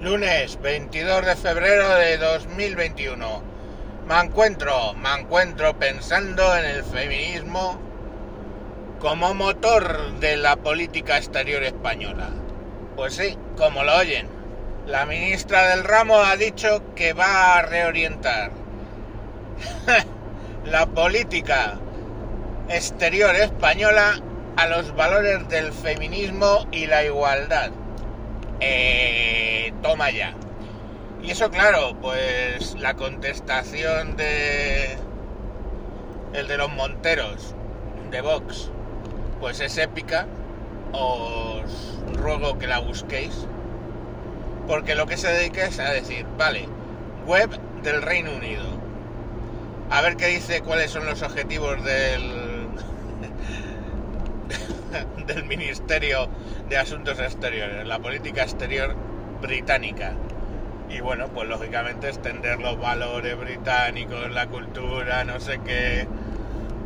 Lunes 22 de febrero de 2021. Me encuentro, me encuentro pensando en el feminismo como motor de la política exterior española. Pues sí, como lo oyen, la ministra del ramo ha dicho que va a reorientar la política exterior española a los valores del feminismo y la igualdad. Eh, toma ya. Y eso claro, pues la contestación de el de los Monteros de Vox, pues es épica. Os ruego que la busquéis. Porque lo que se dedica es a decir, vale, web del Reino Unido. A ver qué dice cuáles son los objetivos del del Ministerio de Asuntos Exteriores, la política exterior británica. Y bueno, pues lógicamente extender los valores británicos, la cultura, no sé qué,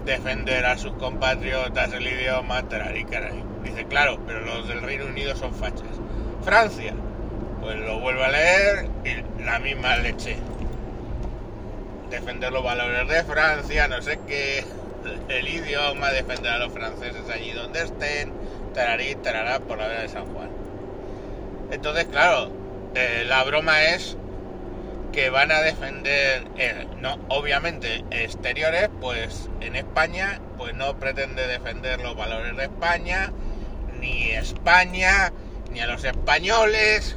defender a sus compatriotas, el idioma, y caray. Dice, claro, pero los del Reino Unido son fachas. Francia, pues lo vuelvo a leer y la misma leche. Defender los valores de Francia, no sé qué, el idioma, defender a los franceses allí donde estén, tararí, tarará, por la vera de San Juan. Entonces, claro, eh, la broma es que van a defender, eh, no, obviamente, exteriores, pues en España, pues no pretende defender los valores de España, ni España, ni a los españoles,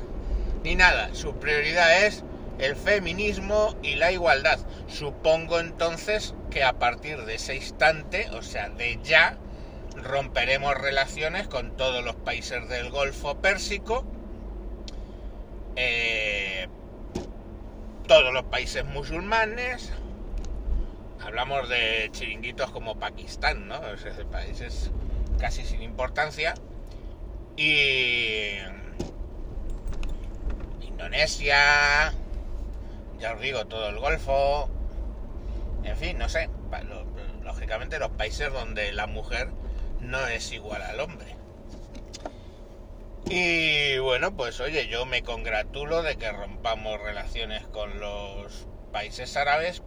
ni nada. Su prioridad es el feminismo y la igualdad. Supongo entonces que a partir de ese instante, o sea, de ya, romperemos relaciones con todos los países del Golfo Pérsico, eh, todos los países musulmanes, hablamos de chiringuitos como Pakistán, ¿no? países casi sin importancia, y Indonesia, ya os digo, todo el Golfo, en fin, no sé, lógicamente los países donde la mujer no es igual al hombre. Y bueno, pues oye, yo me congratulo de que rompamos relaciones con los países árabes.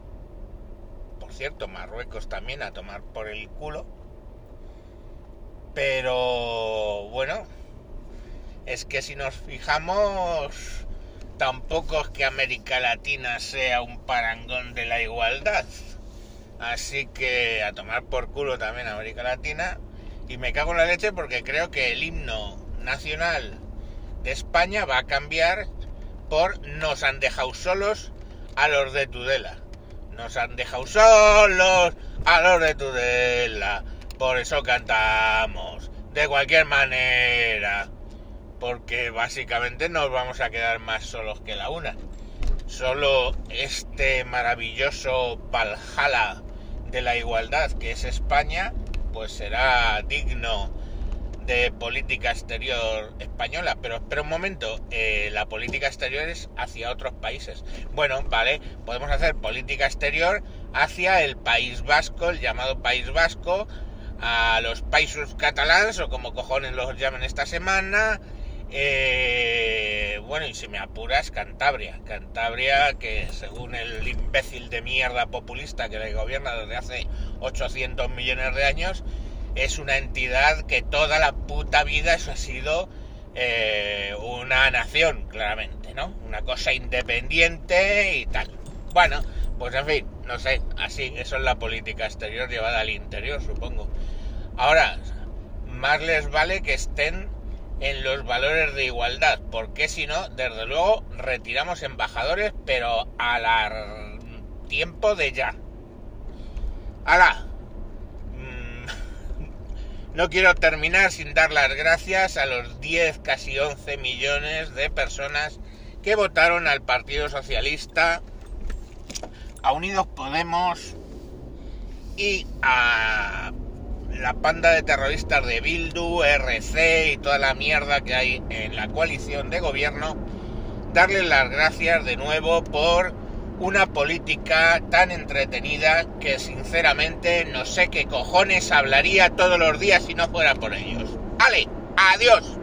Por cierto, Marruecos también a tomar por el culo. Pero bueno, es que si nos fijamos, tampoco es que América Latina sea un parangón de la igualdad. Así que a tomar por culo también América Latina. Y me cago en la leche porque creo que el himno nacional de España va a cambiar por nos han dejado solos a los de Tudela. Nos han dejado solos a los de Tudela. Por eso cantamos. De cualquier manera. Porque básicamente nos vamos a quedar más solos que la una. Solo este maravilloso Valhalla de la igualdad que es España, pues será digno de política exterior española. Pero espera un momento, eh, la política exterior es hacia otros países. Bueno, vale, podemos hacer política exterior hacia el País Vasco, el llamado País Vasco, a los países catalanes o como cojones los llamen esta semana. Eh, bueno, y si me apuras, Cantabria. Cantabria, que según el imbécil de mierda populista que le gobierna desde hace 800 millones de años, es una entidad que toda la puta vida eso ha sido eh, una nación, claramente, ¿no? Una cosa independiente y tal. Bueno, pues en fin, no sé, así, eso es la política exterior llevada al interior, supongo. Ahora, más les vale que estén en los valores de igualdad, porque si no, desde luego retiramos embajadores, pero a tiempo de ya. ¡Hala! No quiero terminar sin dar las gracias a los 10, casi 11 millones de personas que votaron al Partido Socialista, a Unidos Podemos y a la panda de terroristas de Bildu, RC y toda la mierda que hay en la coalición de gobierno, darles las gracias de nuevo por una política tan entretenida que sinceramente no sé qué cojones hablaría todos los días si no fuera por ellos. ¡Ale! ¡Adiós!